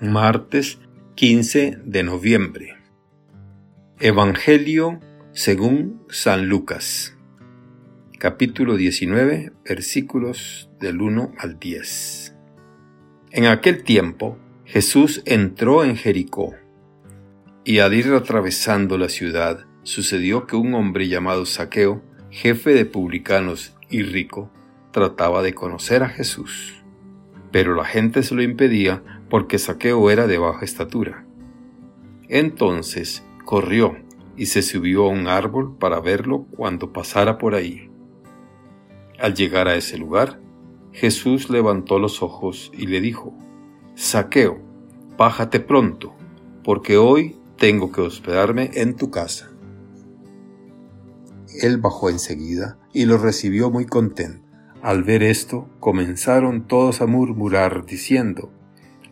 martes 15 de noviembre. Evangelio según San Lucas, capítulo 19, versículos del 1 al 10. En aquel tiempo Jesús entró en Jericó, y al ir atravesando la ciudad, sucedió que un hombre llamado Saqueo, jefe de publicanos y rico, trataba de conocer a Jesús. Pero la gente se lo impedía porque Saqueo era de baja estatura. Entonces corrió y se subió a un árbol para verlo cuando pasara por ahí. Al llegar a ese lugar, Jesús levantó los ojos y le dijo, Saqueo, bájate pronto, porque hoy tengo que hospedarme en tu casa. Él bajó enseguida y lo recibió muy contento. Al ver esto, comenzaron todos a murmurar diciendo,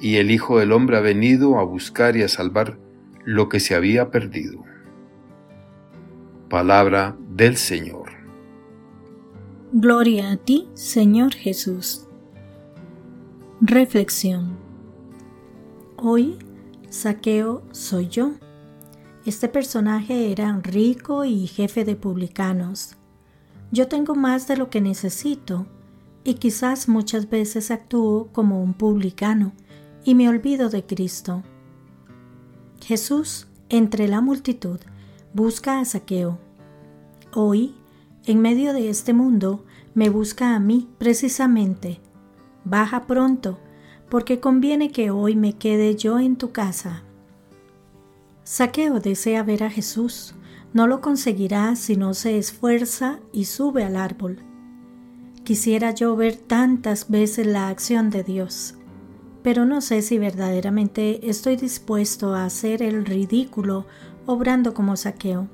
y el Hijo del Hombre ha venido a buscar y a salvar lo que se había perdido. Palabra del Señor. Gloria a ti, Señor Jesús. Reflexión. Hoy, Saqueo soy yo. Este personaje era rico y jefe de publicanos. Yo tengo más de lo que necesito y quizás muchas veces actúo como un publicano y me olvido de Cristo. Jesús, entre la multitud, busca a Saqueo. Hoy, en medio de este mundo, me busca a mí precisamente. Baja pronto, porque conviene que hoy me quede yo en tu casa. Saqueo desea ver a Jesús. No lo conseguirá si no se esfuerza y sube al árbol. Quisiera yo ver tantas veces la acción de Dios pero no sé si verdaderamente estoy dispuesto a hacer el ridículo obrando como saqueo.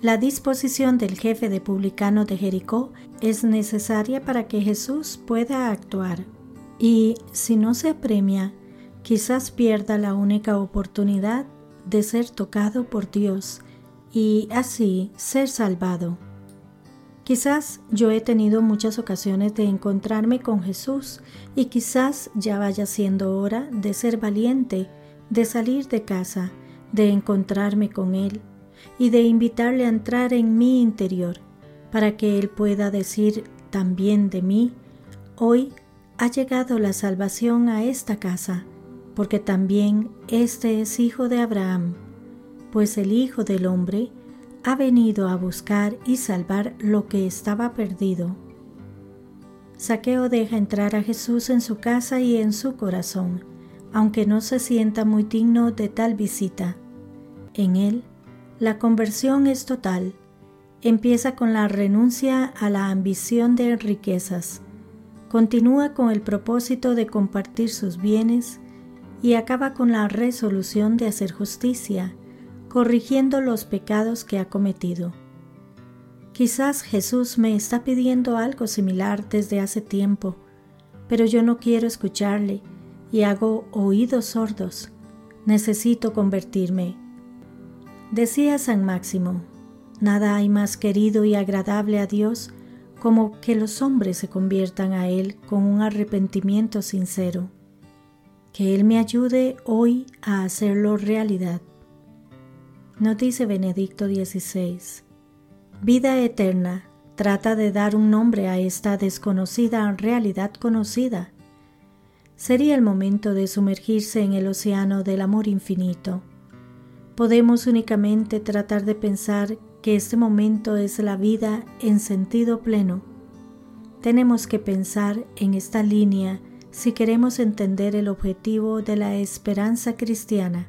La disposición del jefe de publicano de Jericó es necesaria para que Jesús pueda actuar, y si no se apremia, quizás pierda la única oportunidad de ser tocado por Dios y así ser salvado. Quizás yo he tenido muchas ocasiones de encontrarme con Jesús y quizás ya vaya siendo hora de ser valiente, de salir de casa, de encontrarme con Él y de invitarle a entrar en mi interior para que Él pueda decir también de mí, hoy ha llegado la salvación a esta casa, porque también este es hijo de Abraham, pues el Hijo del Hombre ha venido a buscar y salvar lo que estaba perdido. Saqueo deja entrar a Jesús en su casa y en su corazón, aunque no se sienta muy digno de tal visita. En él, la conversión es total. Empieza con la renuncia a la ambición de riquezas, continúa con el propósito de compartir sus bienes y acaba con la resolución de hacer justicia, corrigiendo los pecados que ha cometido. Quizás Jesús me está pidiendo algo similar desde hace tiempo, pero yo no quiero escucharle y hago oídos sordos. Necesito convertirme. Decía San Máximo, nada hay más querido y agradable a Dios como que los hombres se conviertan a Él con un arrepentimiento sincero. Que Él me ayude hoy a hacerlo realidad. Nos dice Benedicto XVI, vida eterna trata de dar un nombre a esta desconocida realidad conocida. Sería el momento de sumergirse en el océano del amor infinito. Podemos únicamente tratar de pensar que este momento es la vida en sentido pleno. Tenemos que pensar en esta línea si queremos entender el objetivo de la esperanza cristiana